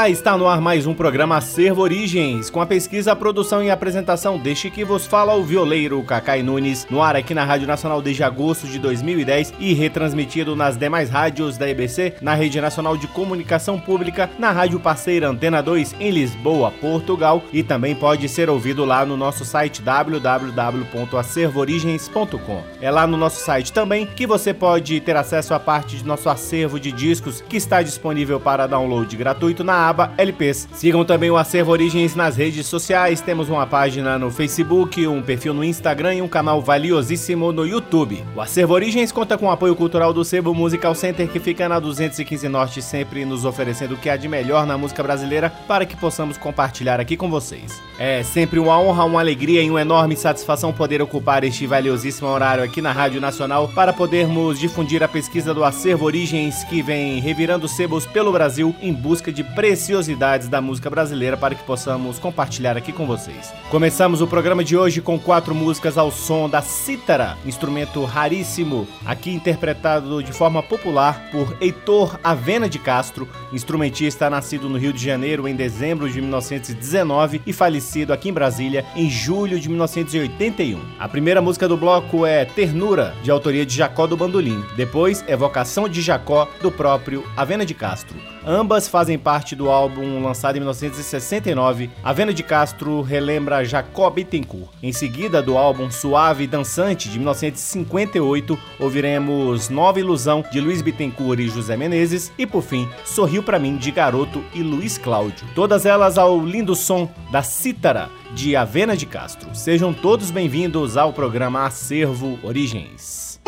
Olá, está no ar mais um programa Acervo Origens, com a pesquisa, a produção e a apresentação deste que vos fala o violeiro Cacai Nunes, no ar aqui na Rádio Nacional desde agosto de 2010 e retransmitido nas demais rádios da EBC, na Rede Nacional de Comunicação Pública, na Rádio Parceira Antena 2 em Lisboa, Portugal e também pode ser ouvido lá no nosso site www.acervoorigens.com. É lá no nosso site também que você pode ter acesso a parte de nosso acervo de discos que está disponível para download gratuito na aba LPs. Sigam também o Acervo Origens nas redes sociais. Temos uma página no Facebook, um perfil no Instagram e um canal valiosíssimo no YouTube. O Acervo Origens conta com o apoio cultural do Sebo Musical Center, que fica na 215 Norte, sempre nos oferecendo o que há de melhor na música brasileira para que possamos compartilhar aqui com vocês. É sempre uma honra, uma alegria e uma enorme satisfação poder ocupar este valiosíssimo horário aqui na Rádio Nacional para podermos difundir a pesquisa do Acervo Origens que vem revirando sebos pelo Brasil em busca de pre preciosidades da música brasileira para que possamos compartilhar aqui com vocês. Começamos o programa de hoje com quatro músicas ao som da cítara, instrumento raríssimo, aqui interpretado de forma popular por Heitor Avena de Castro, instrumentista nascido no Rio de Janeiro em dezembro de 1919 e falecido aqui em Brasília em julho de 1981. A primeira música do bloco é Ternura, de autoria de Jacó do Bandolim. Depois, Evocação de Jacó, do próprio Avena de Castro. Ambas fazem parte do álbum lançado em 1969. A Vena de Castro relembra Jacob Bittencourt. Em seguida, do álbum Suave e Dançante de 1958, ouviremos Nova Ilusão de Luiz Bittencourt e José Menezes e por fim, Sorriu para mim de Garoto e Luiz Cláudio. Todas elas ao lindo som da cítara de Avena de Castro. Sejam todos bem-vindos ao programa Acervo Origens.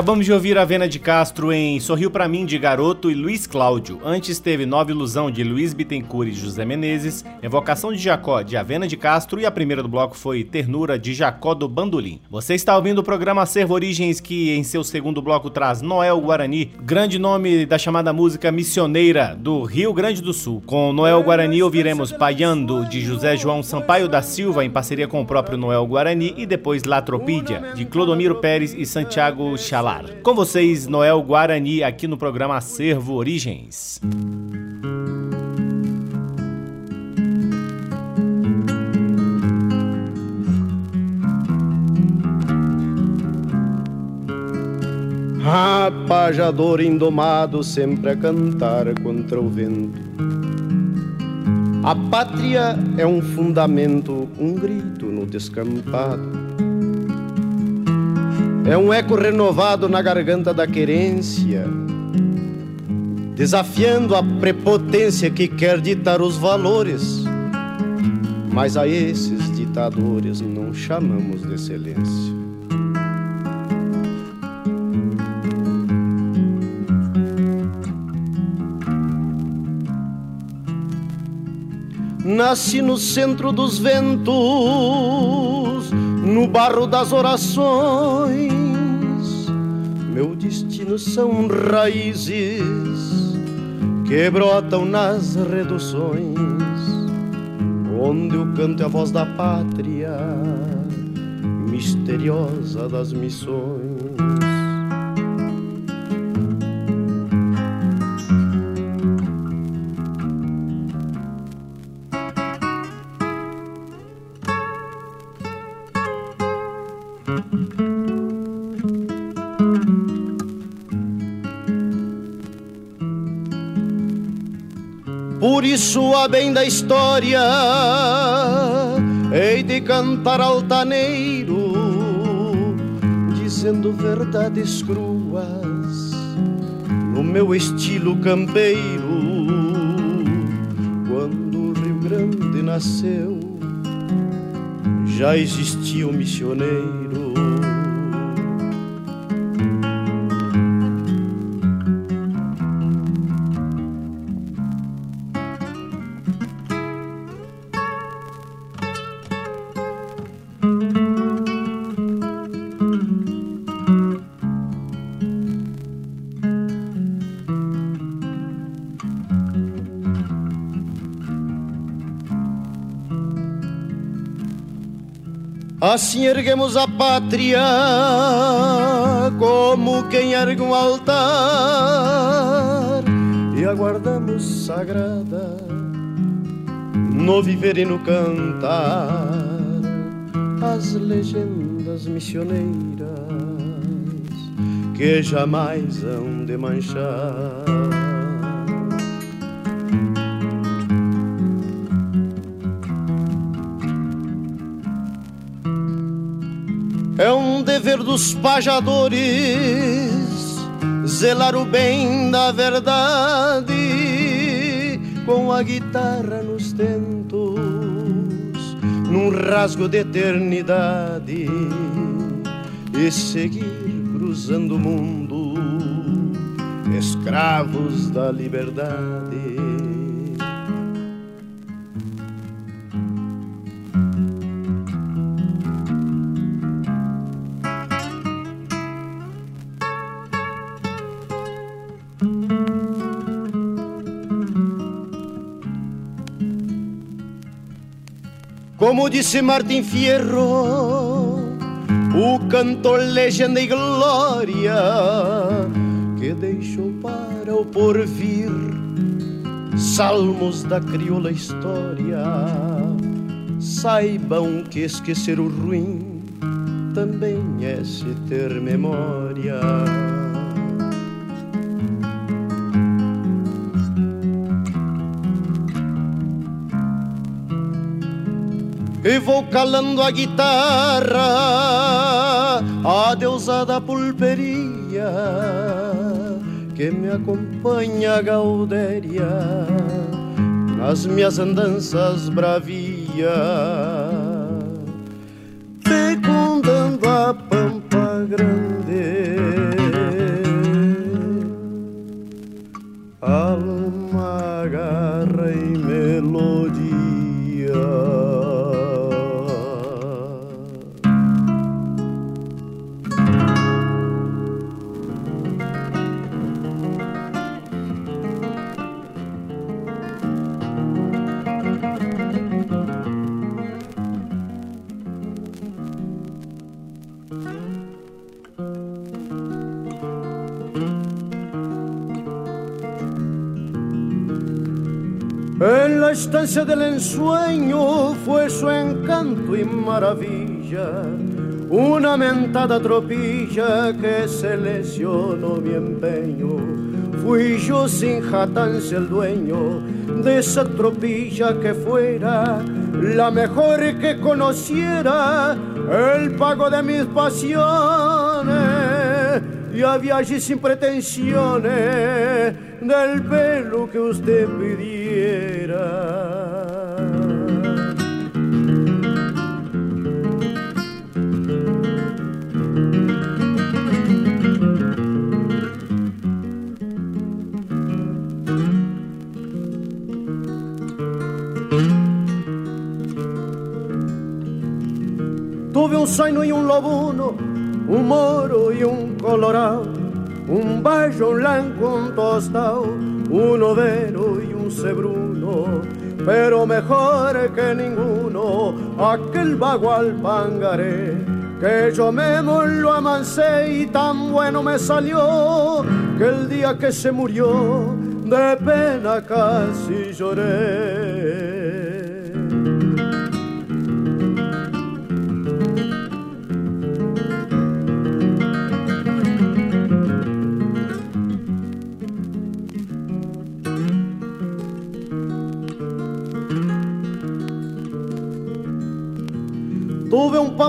Acabamos de ouvir a Vena de Castro em Sorriu para mim de Garoto e Luiz Cláudio. Antes teve Nova Ilusão de Luiz Bittencourt e José Menezes, Evocação de Jacó de Avena de Castro e a primeira do bloco foi Ternura de Jacó do Bandolim. Você está ouvindo o programa Servo Origens que em seu segundo bloco traz Noel Guarani, grande nome da chamada música missioneira do Rio Grande do Sul. Com Noel Guarani ouviremos Paiando de José João Sampaio da Silva em parceria com o próprio Noel Guarani e depois Latropídia de Clodomiro Pérez e Santiago Chalar. Com vocês, Noel Guarani, aqui no programa Acervo Origens. Rapajador indomado sempre a cantar contra o vento. A pátria é um fundamento, um grito no descampado é um eco renovado na garganta da querência, desafiando a prepotência que quer ditar os valores. Mas a esses ditadores não chamamos de excelência. Nasci no centro dos ventos, no barro das orações meu destino são raízes que brotam nas reduções, onde o canto é a voz da pátria, misteriosa das missões. Por isso, a bem da história, hei de cantar altaneiro, dizendo verdades cruas, no meu estilo campeiro. Quando o Rio Grande nasceu, já existia o missioneiro. Assim erguemos a pátria como quem ergue um altar e aguardamos sagrada no viver e no cantar as legendas missioneiras que jamais hão de manchar. Dos pajadores zelar o bem da verdade com a guitarra nos tentos, num rasgo de eternidade e seguir cruzando o mundo, escravos da liberdade. Como disse Martin Fierro, o cantor legenda e glória que deixou para o porvir salmos da crioula história. Saibam que esquecer o ruim também é se ter memória. calando a guitarra, a deusada pulperia que me acompanha gaudéria nas minhas andanças bravias fecundando a pampa grande. Alô. La estancia del ensueño fue su encanto y maravilla, una mentada tropilla que se mi empeño. Fui yo sin jatancia el dueño de esa tropilla que fuera la mejor que conociera el pago de mis pasiones. Y había allí sin pretensiones del pelo que usted pidiera. Zaino y un lobuno, un moro y un colorado un bayo, un blanco, un tostado, un overo y un cebruno, pero mejor que ninguno, aquel bagual pangaré, que yo mismo lo amancé y tan bueno me salió, que el día que se murió, de pena casi lloré.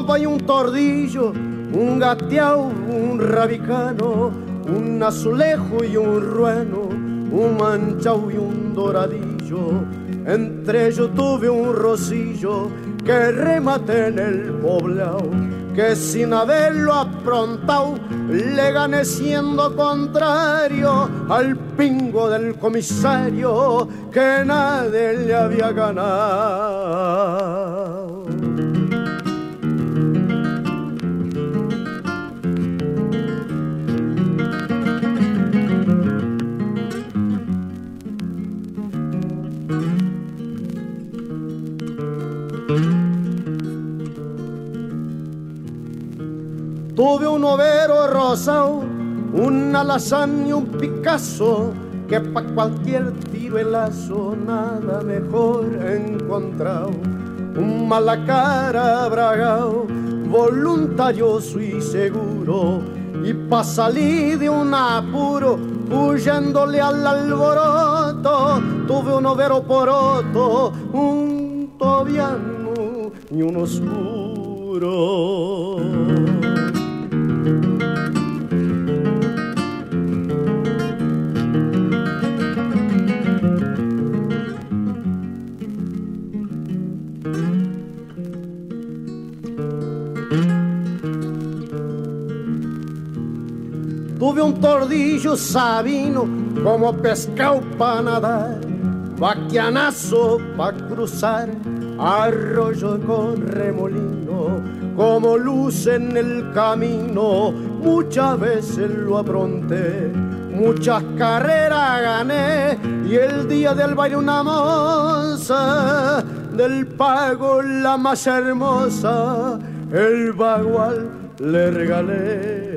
Pampa y un tordillo, un gateao, un rabicano, un azulejo y un rueno, un manchao y un doradillo. Entre ellos tuve un rosillo que rematé en el poblado, que sin haberlo aprontado le gané siendo contrario al pingo del comisario que nadie le había ganado. Tuve un overo rosado, una lasaña y un Picasso, que pa' cualquier tiro nada mejor encontrado. Un malacara bragao, voluntarioso y seguro, y pa' salir de un apuro, huyéndole al alboroto, tuve un overo poroto, un tobiano y un oscuro. Tuve un tordillo sabino como pescado para nadar, vaquianazo para cruzar, arroyo con remolino, como luz en el camino, muchas veces lo apronté, muchas carreras gané y el día del baile una moza, del pago la más hermosa, el bagual le regalé.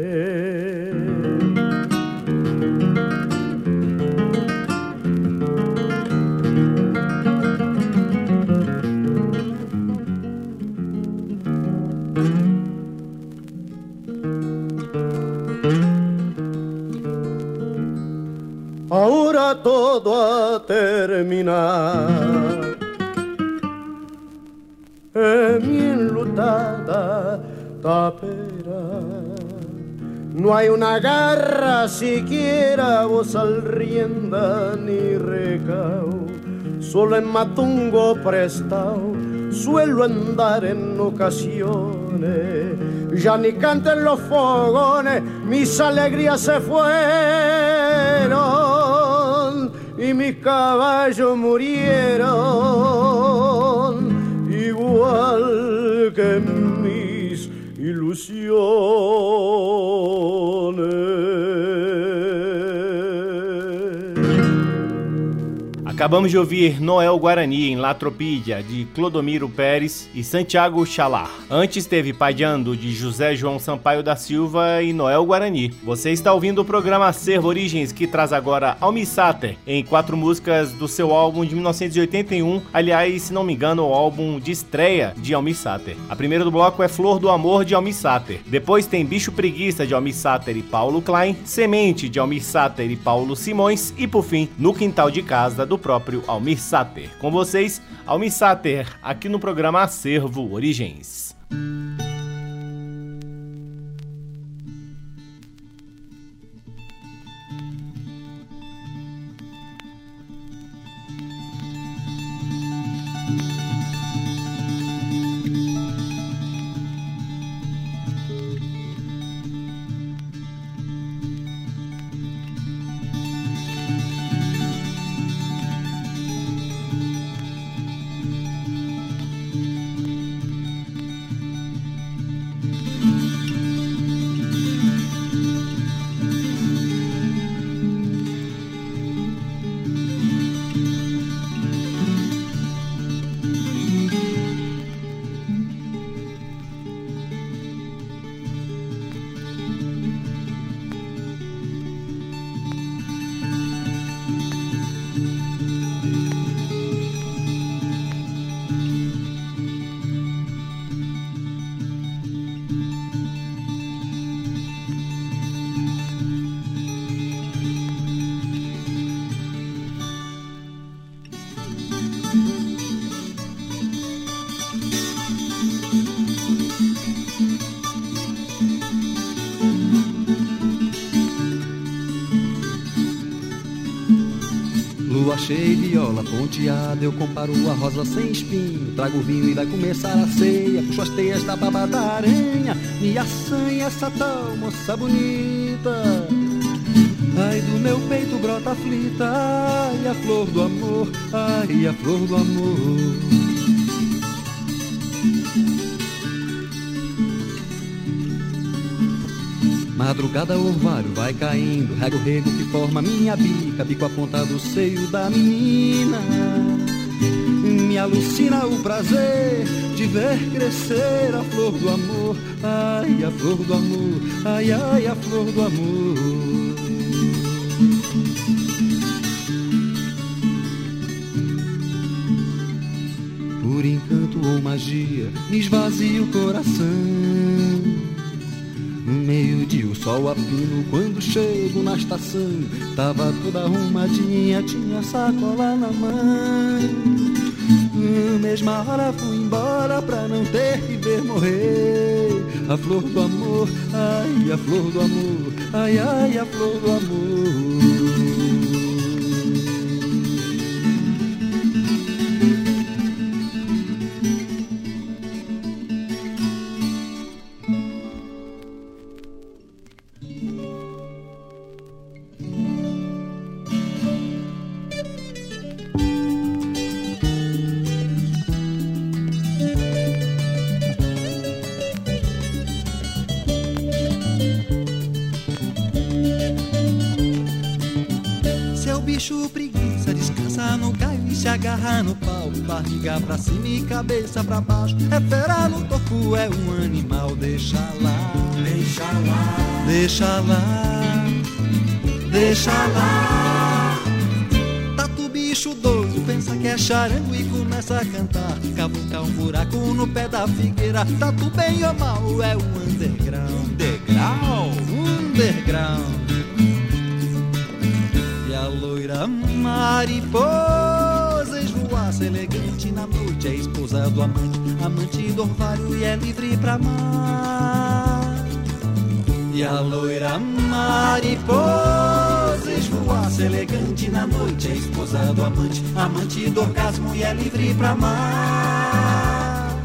Todo a terminar. Mi enlutada tapera no hay una garra siquiera voz al rienda ni recao, solo en matungo prestado suelo andar en ocasiones, ya ni canten los fogones, mis alegrías se fueron y mis caballos murieron, igual que mis ilusiones. Acabamos de ouvir Noel Guarani em La Tropilha, de Clodomiro Pérez e Santiago Chalar. Antes teve Padiando, de José João Sampaio da Silva e Noel Guarani. Você está ouvindo o programa Acervo Origens, que traz agora Almissater, em quatro músicas do seu álbum de 1981, aliás, se não me engano, o álbum de estreia de Almissater. A primeira do bloco é Flor do Amor, de Almissater. Depois tem Bicho Preguiça, de Almissater e Paulo Klein, Semente, de Almissater e Paulo Simões, e por fim, No Quintal de Casa, do próprio Almir Sater. Com vocês, Almir Sater, aqui no programa Acervo Origens. Ponteada, eu comparo a rosa sem espinho. Trago vinho e vai começar a ceia. Puxo as teias da baba da aranha. Me assanha essa tal moça bonita. Ai, do meu peito brota aflita. Ai, a flor do amor. Ai, a flor do amor. Madrugada orvalho vai caindo, rega o rego que forma minha bica, bico a ponta do seio da menina. Me alucina o prazer de ver crescer a flor do amor, ai a flor do amor, ai ai a flor do amor. Por encanto ou magia, me esvazia o coração. Meio-dia o sol a pino quando chego na estação Tava toda arrumadinha, tinha sacola na mão. Mesma hora fui embora pra não ter que ver morrer. A flor do amor, ai a flor do amor Ai ai a flor do amor cabeça pra baixo. É fera no tofu, é um animal, deixa lá, deixa lá, deixa lá, deixa lá. Tatu bicho doido, pensa que é charango e começa a cantar. Cavucar um buraco no pé da figueira. Tatu bem ou mal, é um underground, underground, underground. E a loira mariposa esvoaça elegante na noite É esposa do amante, amante do orvalho E é livre pra amar E a loira mariposa esvoaça elegante na noite É esposa do amante, amante do orgasmo E é livre pra amar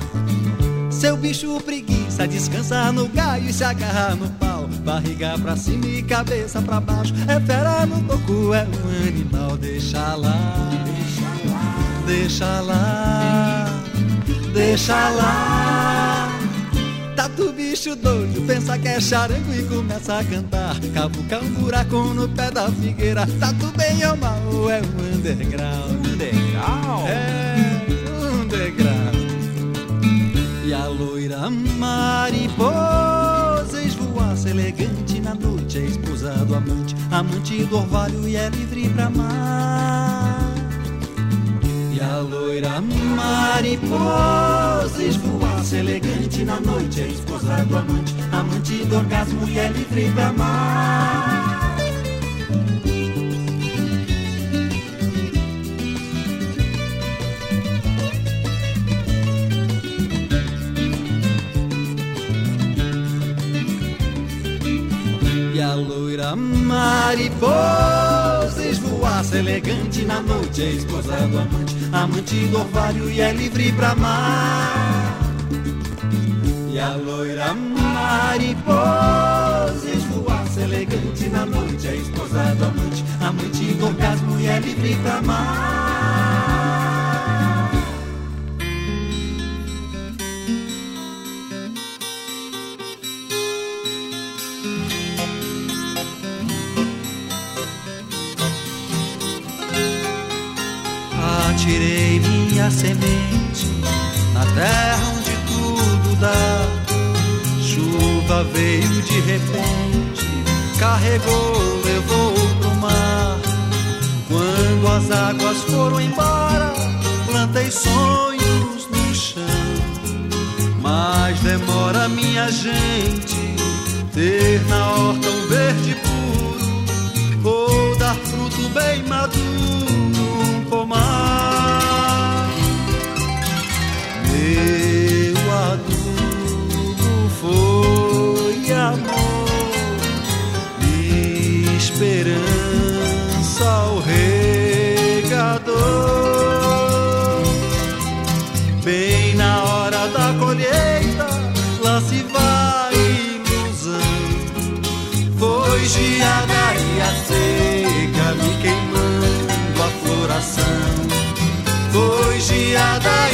Seu bicho preguiça descansa no gaio e se agarra no pau. Barriga pra cima e cabeça pra baixo. É fera no toco, é um animal. Deixa lá, deixa lá, deixa lá. Tá tu bicho doido, pensa que é charango e começa a cantar. Cavucar um buraco no pé da figueira. Tá tudo bem ou mal, é um underground. Underground? É, underground. E a loira mariposa esvoaça elegante na noite, é esposa do amante, amante do orvalho e é livre pra amar. E a loira mariposa esvoaça elegante na noite, esposa do amante, amante do orgasmo e é livre pra amar. E a loira mariposa esvoaça elegante na noite, esposa do amante, amante do orvalho e é livre pra amar. E a loira mariposa esvoaça elegante na noite, é esposa do amante, amante do orgasmo e é livre pra amar. Atirei minha semente na terra onde tudo dá. Chuva veio de repente, carregou, levou pro mar. Quando as águas foram embora, plantei sonhos no chão. Mas demora, minha gente, ter na horta um verde puro, ou dar fruto bem maduro, um pomar.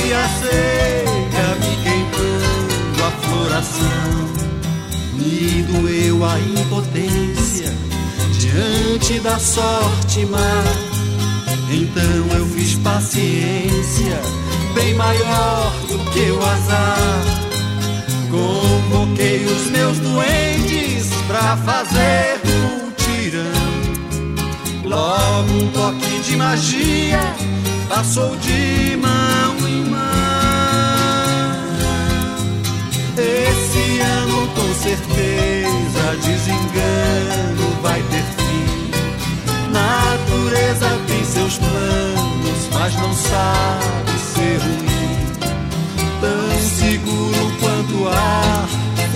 E a seca me queimando a floração. Me doeu a impotência diante da sorte má. Então eu fiz paciência, bem maior do que o azar. Convoquei os meus doentes pra fazer um tirão. Logo um toque de magia passou de mão em mão. Esse ano com certeza desengano vai ter fim. Natureza tem seus planos, mas não sabe ser ruim. Tão seguro quanto o ar,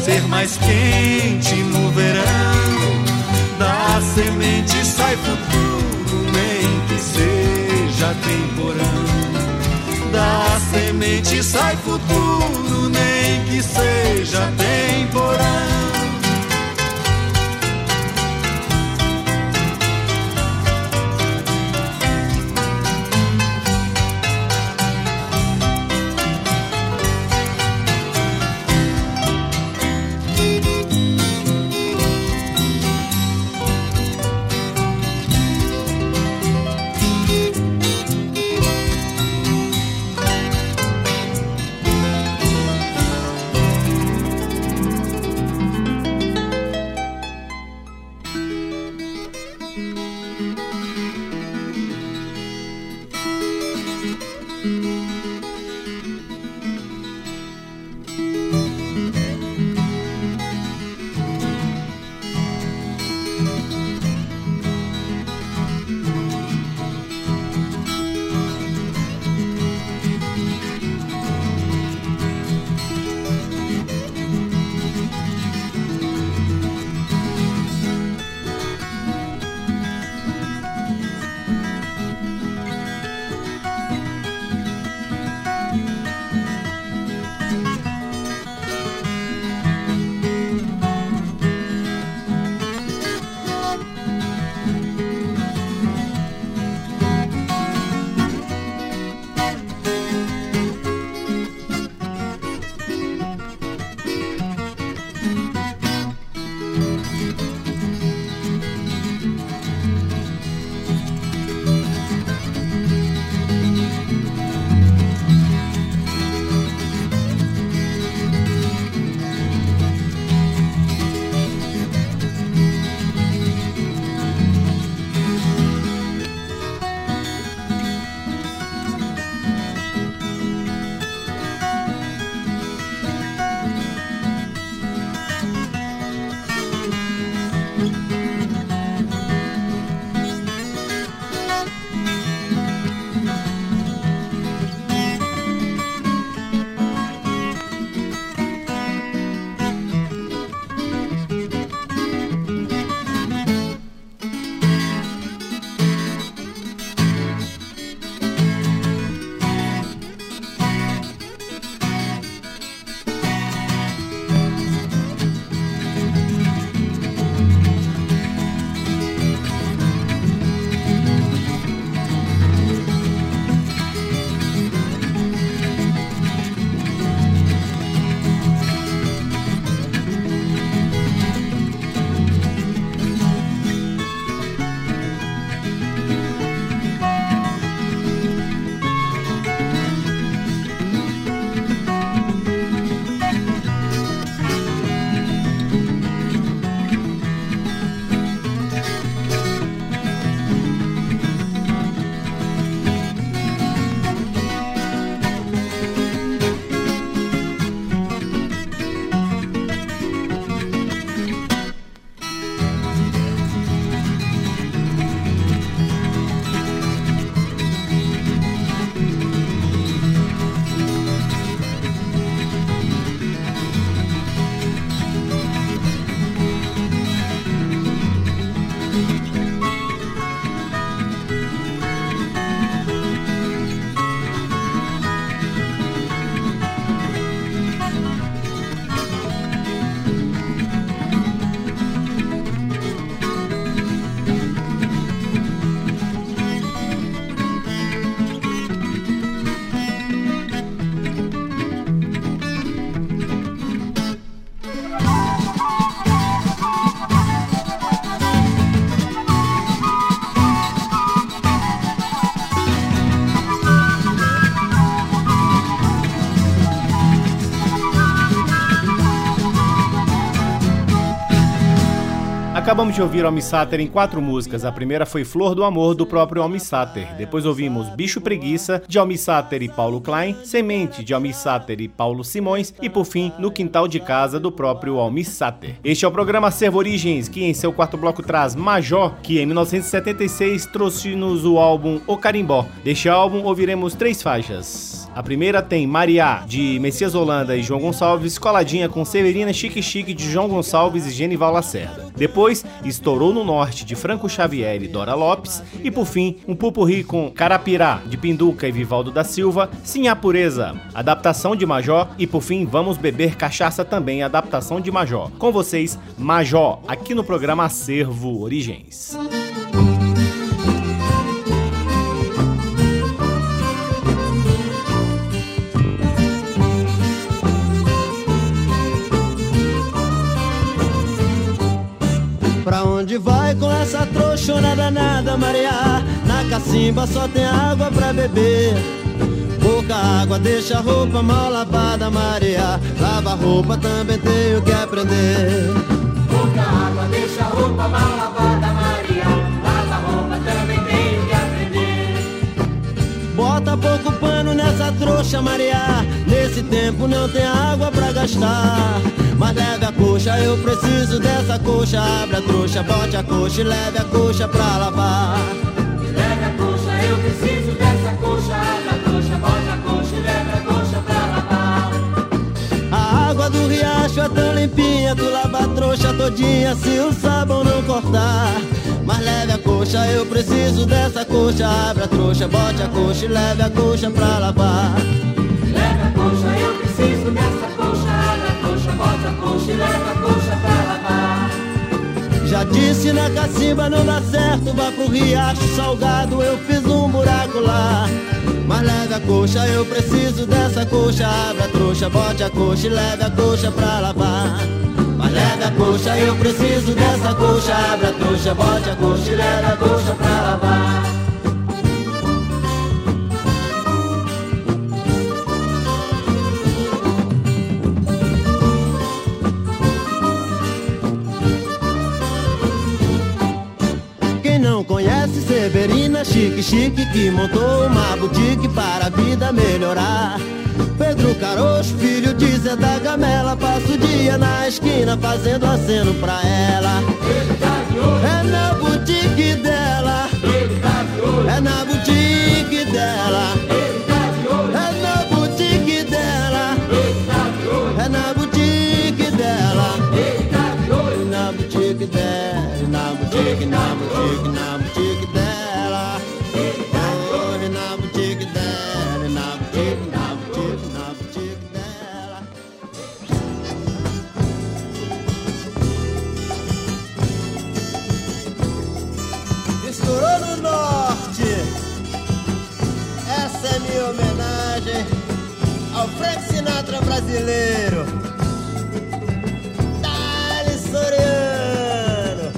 ser mais quente no verão. Da semente sai futuro, nem que seja temporão. Da semente sai futuro, nem que seja temporão. Acabamos de ouvir Almi Sater em quatro músicas. A primeira foi Flor do Amor, do próprio Almi Sater. Depois ouvimos Bicho Preguiça, de Almi Sater e Paulo Klein, Semente, de Almi Sater e Paulo Simões, e por fim, No Quintal de Casa, do próprio Almi Sater. Este é o programa Servo Origens, que em seu quarto bloco traz Major, que em 1976 trouxe-nos o álbum O Carimbó. Deste álbum ouviremos três faixas. A primeira tem Maria, de Messias Holanda e João Gonçalves, coladinha com Severina Chique Chique de João Gonçalves e Genival Lacerda. Depois, Estourou no Norte, de Franco Xavier e Dora Lopes. E por fim, um pupurri com Carapirá, de Pinduca e Vivaldo da Silva, Sim a Pureza, adaptação de Major. E por fim, Vamos Beber Cachaça também, adaptação de Major. Com vocês, Major, aqui no programa Acervo Origens. Trouxona danada, Maria? Na cacimba só tem água pra beber. Pouca água deixa a roupa mal lavada, Maria. Lava roupa também tenho que aprender. Pouca água deixa a roupa mal lavada, Maria. Lava roupa também tenho que aprender. Bota pouco pano nessa trouxa, Maria. Nesse tempo não tem água pra gastar. Mas leve a coxa, eu preciso dessa coxa. Abre a trouxa, bote a coxa e leve a coxa pra lavar. Leve a coxa, eu preciso dessa coxa. Abre a coxa, bote a coxa e leve a coxa pra lavar. A água do riacho é tão limpinha, tu lava a trouxa todinha se o sabão não cortar. Mas leve a coxa, eu preciso dessa coxa. Abre a trouxa, bote a coxa e leve a coxa pra lavar. Preciso dessa. Abre a coxa, bote a coxa e leve a coxa pra lavar. Já disse na cacimba não dá certo, vá pro riacho salgado, eu fiz um buraco lá. Mas leve a coxa, eu preciso dessa coxa. Abre a trouxa, bote a coxa e leve a coxa pra lavar. Mas leve a coxa, eu preciso dessa coxa. Abre a trouxa, bote a coxa e leve a coxa pra lavar. Chique Chique que montou uma boutique para a vida melhorar. Pedro Carocho, filho de Zé da Gamela, passa o dia na esquina fazendo aceno pra ela. É na boutique dela, é na boutique dela. É brasileiro. Dali Soriano.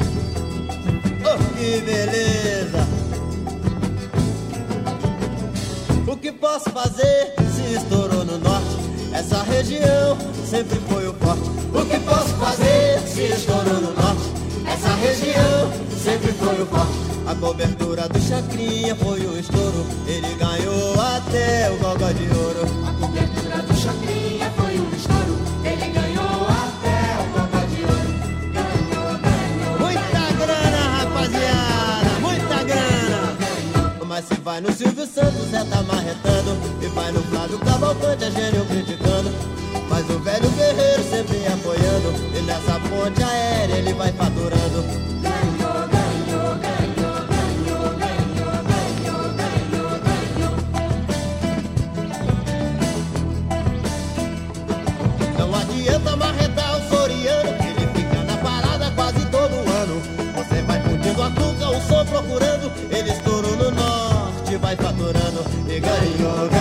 Oh, que beleza. O que posso fazer se estourou no norte? Essa região sempre foi o forte. O que posso fazer se estourou no norte? Essa região sempre foi o forte. A cobertura do Chacrinha foi o estouro. Ele ganhou até o gogó de ouro. A cobertura do Chacrinha vai no Silvio Santos, Zé tá marretando. E vai no Flávio Cavalcante, é gênio criticando. Mas o velho guerreiro sempre apoiando. E nessa ponte aérea ele vai faturando. Ganhou, ganhou, ganhou, ganhou, ganhou, ganhou, ganhou, ganhou. Não adianta marretar o Soriano, ele fica na parada quase todo ano. Você vai fundindo a cuca, o som procurando. E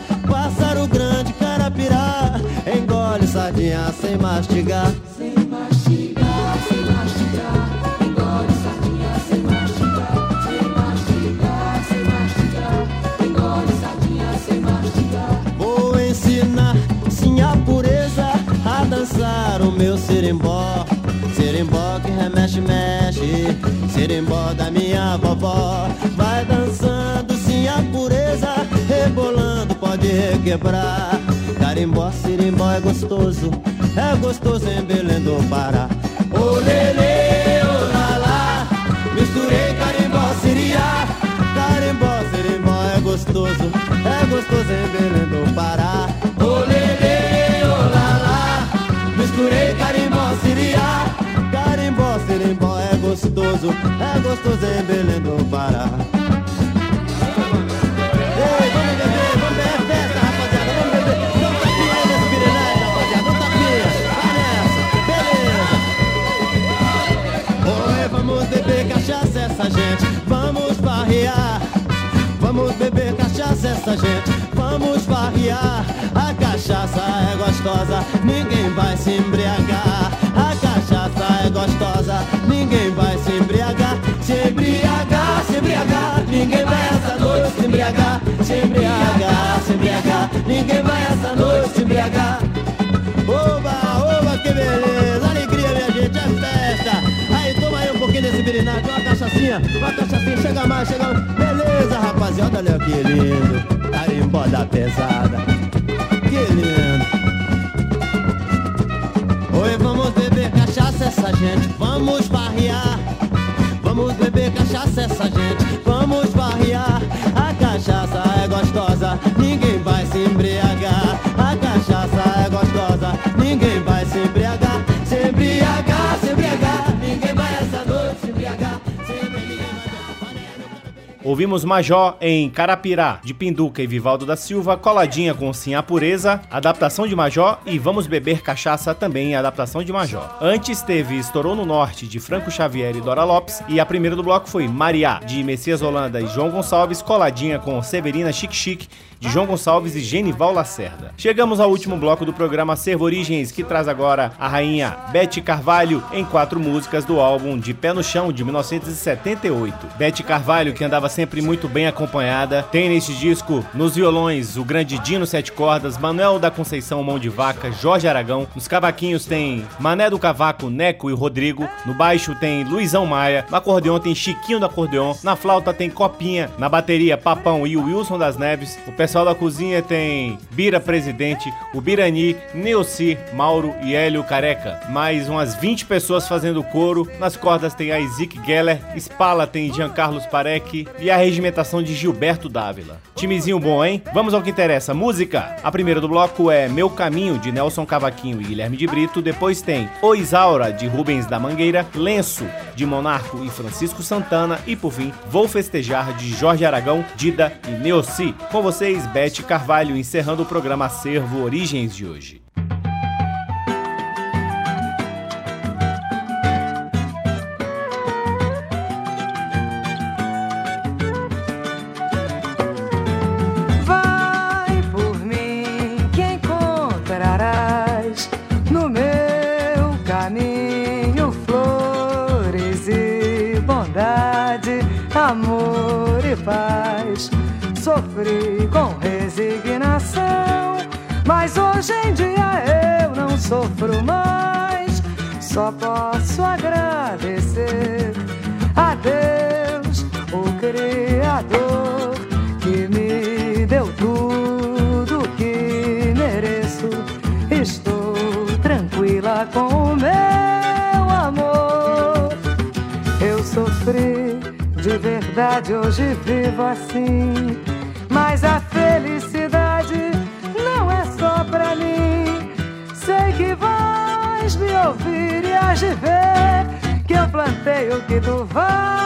sardinha sem mastigar. Sem mastigar, sem mastigar, engole sardinha sem mastigar. Sem mastigar, sem mastigar, engole sardinha sem mastigar. Vou ensinar sim a pureza a dançar o meu serimbó. Serimbó que remexe, mexe, serimbó da minha vovó. Vai dançando sim a pureza, rebolando pode requebrar. Carimbó, serimbó é gostoso, é gostoso em Belém do Pará. Ô lele, ô lalá, misturei carimbó, siriá. Carimbó, serimbó é gostoso, é gostoso em Belém do Pará. Ô lele, ô lalá, misturei carimbó, siriá. Carimbó, serimbó é gostoso, é gostoso em Belém do Pará. Essa gente, vamos farrear. Vamos beber cachaça essa gente, vamos farrear. A cachaça é gostosa, ninguém vai se embriagar. A cachaça é gostosa, ninguém vai se embriagar. Se embriagar, se embriagar, ninguém vai essa noite se embriagar. Se embriagar, se embriagar, ninguém vai essa noite se embriagar. Birinate, uma cachaçinha, uma cachaçinha, chega mais, chega mais. Beleza, rapaziada, olha que lindo, carimbó da pesada, que lindo. Oi, vamos beber cachaça essa gente, vamos farrear. Vamos beber cachaça essa gente, Ouvimos Major em Carapirá, de Pinduca e Vivaldo da Silva, coladinha com Sim a Pureza, adaptação de Major e Vamos Beber Cachaça também, adaptação de Major. Antes teve Estourou no Norte, de Franco Xavier e Dora Lopes, e a primeira do bloco foi Mariá, de Messias Holanda e João Gonçalves, coladinha com Severina Chique Chique, de João Gonçalves e Genival Lacerda. Chegamos ao último bloco do programa Servo Origens, que traz agora a rainha Bete Carvalho em quatro músicas do álbum De Pé no Chão, de 1978. Bete Carvalho, que andava sempre muito bem acompanhada, tem neste disco, nos violões, o grande Dino Sete Cordas, Manuel da Conceição Mão de Vaca, Jorge Aragão, nos cavaquinhos tem Mané do Cavaco, Neco e Rodrigo, no baixo tem Luizão Maia, no acordeon tem Chiquinho do Acordeon, na flauta tem Copinha, na bateria Papão e Wilson das Neves, o pessoal da cozinha tem Bira Presidente, o Birani, Neuci, Mauro e Hélio Careca. Mais umas 20 pessoas fazendo coro. Nas cordas tem a Isaac Geller, Spala tem Giancarlos Parecki e a regimentação de Gilberto Dávila. Timezinho bom, hein? Vamos ao que interessa. Música! A primeira do bloco é Meu Caminho, de Nelson Cavaquinho e Guilherme de Brito. Depois tem O Isaura, de Rubens da Mangueira. Lenço, de Monarco e Francisco Santana. E por fim, Vou Festejar, de Jorge Aragão, Dida e Neossi. Com vocês, Bete Carvalho, encerrando o programa Acervo Origens de hoje. Vai por mim que hoje em dia eu não sofro mais. Só posso agradecer a Deus, o Criador, que me deu tudo que mereço. Estou tranquila com o meu amor. Eu sofri de verdade, hoje vivo assim. o que tu vai.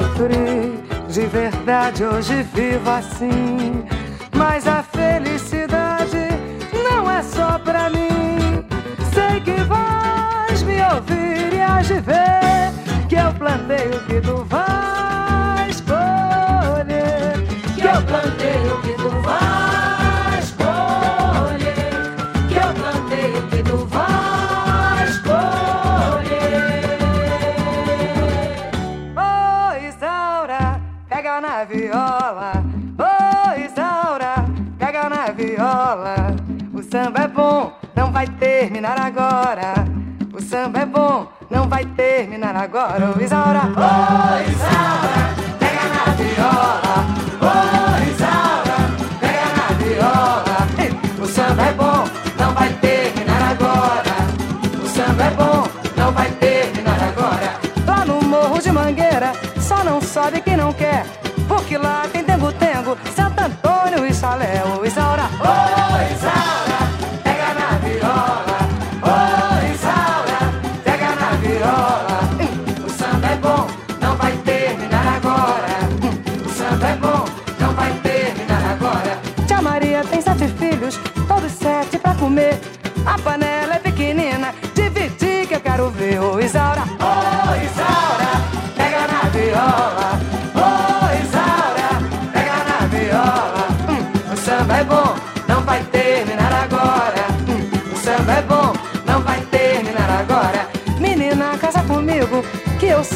sofri. De verdade, hoje vivo assim. Mas a felicidade não é só pra mim. Sei que vais me ouvir e has de ver que eu plantei o que tu vais. terminar agora. O samba é bom, não vai terminar agora. Ô oh, Isaura! Oh, Isaura!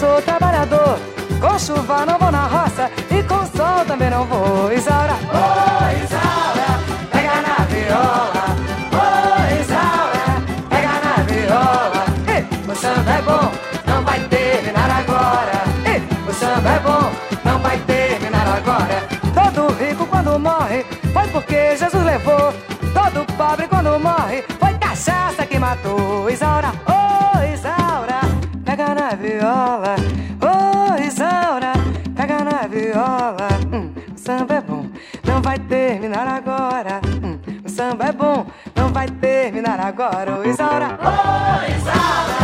sou trabalhador. Com chuva não vou na roça e com sol também não vou. Isaura, oh, Isaura, pega na viola. Oh, Isaura, pega na viola. Ei, o samba é bom, não vai terminar agora. Ei, o samba é bom, não vai terminar agora. Todo rico quando morre foi porque Jesus levou. Todo pobre quando morre foi cachaça que matou. Isaura, ô samba é bom, não vai terminar agora, ô Isaura. Ô Isaura!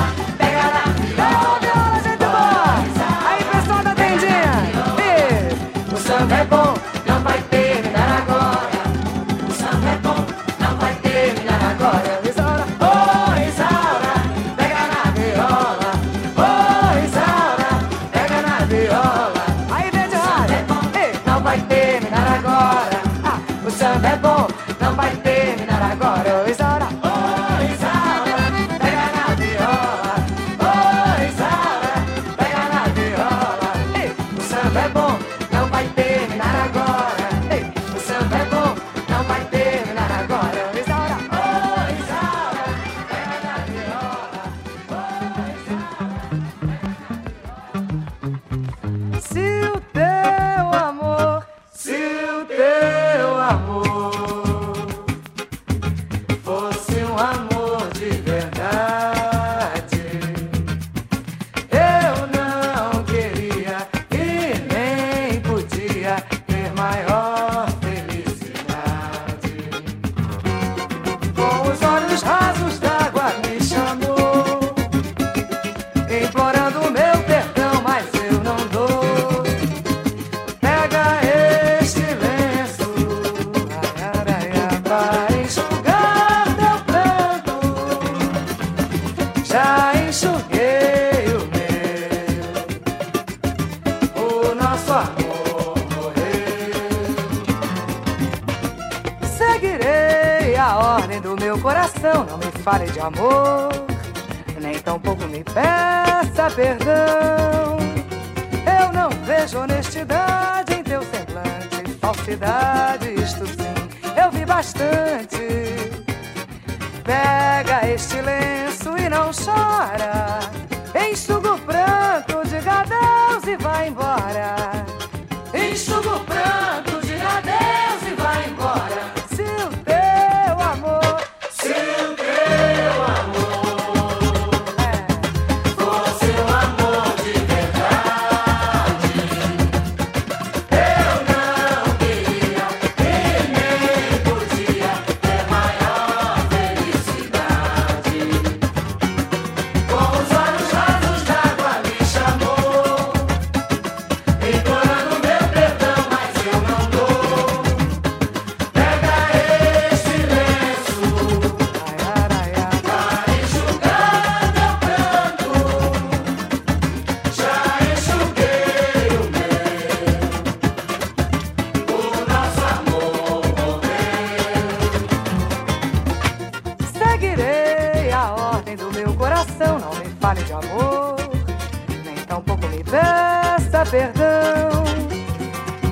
peça perdão.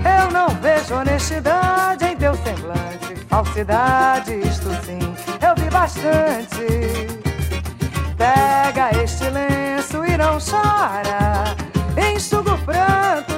Eu não vejo honestidade em teu semblante, falsidade, isto sim, eu vi bastante. Pega este lenço e não chora, enxuga o pranto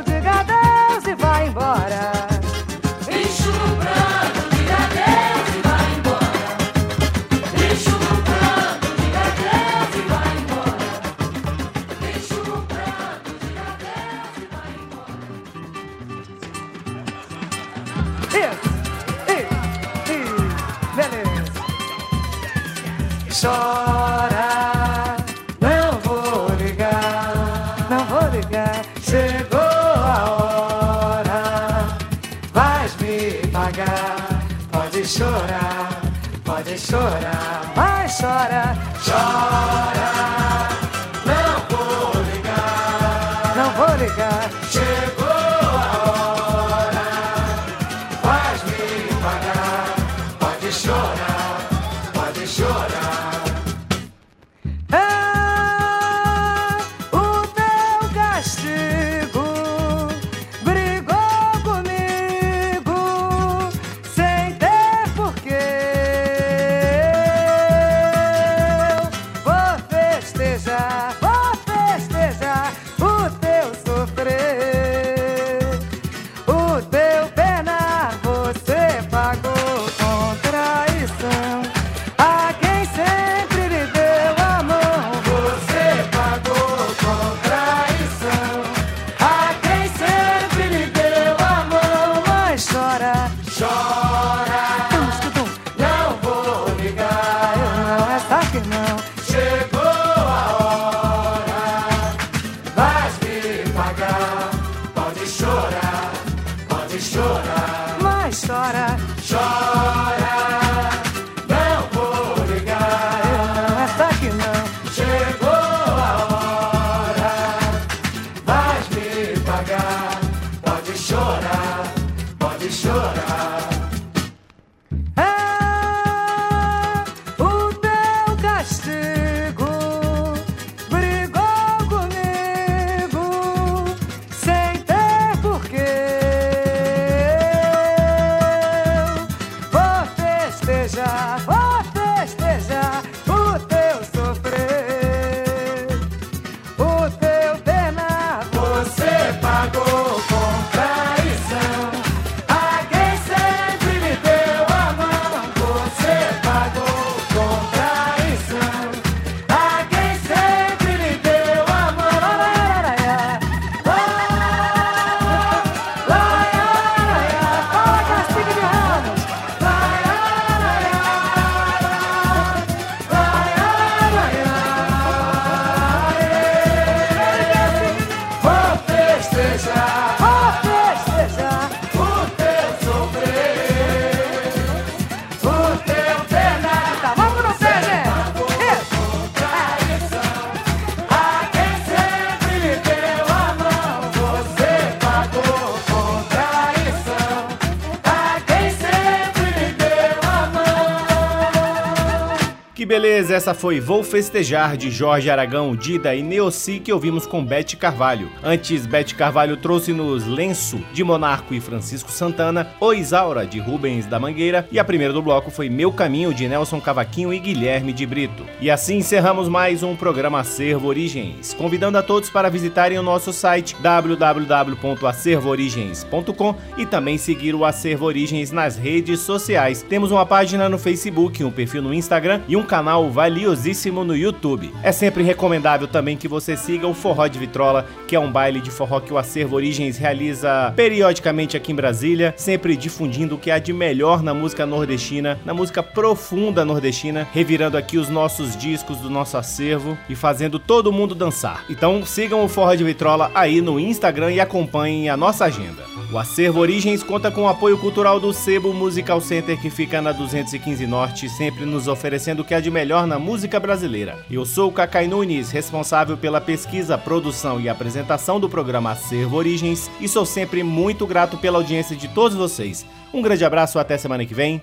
beleza, essa foi Vou Festejar de Jorge Aragão, Dida e Neossi que ouvimos com Bete Carvalho. Antes, Bete Carvalho trouxe-nos Lenço de Monarco e Francisco Santana, O Isaura de Rubens da Mangueira e a primeira do bloco foi Meu Caminho de Nelson Cavaquinho e Guilherme de Brito. E assim encerramos mais um programa Acervo Origens, convidando a todos para visitarem o nosso site www.acervoorigens.com e também seguir o Acervo Origens nas redes sociais. Temos uma página no Facebook, um perfil no Instagram e um canal valiosíssimo no YouTube. É sempre recomendável também que você siga o Forró de Vitrola, que é um baile de forró que o Acervo Origens realiza periodicamente aqui em Brasília, sempre difundindo o que há de melhor na música nordestina, na música profunda nordestina, revirando aqui os nossos discos do nosso acervo e fazendo todo mundo dançar. Então sigam o Forró de Vitrola aí no Instagram e acompanhem a nossa agenda. O Acervo Origens conta com o apoio cultural do Sebo Musical Center, que fica na 215 Norte, sempre nos oferecendo o que há de melhor na música brasileira. Eu sou o Cacai Nunes, responsável pela pesquisa, produção e apresentação do programa Acervo Origens, e sou sempre muito grato pela audiência de todos vocês. Um grande abraço, até semana que vem.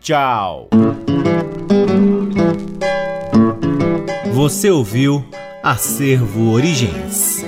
Tchau! Você ouviu Acervo Origens.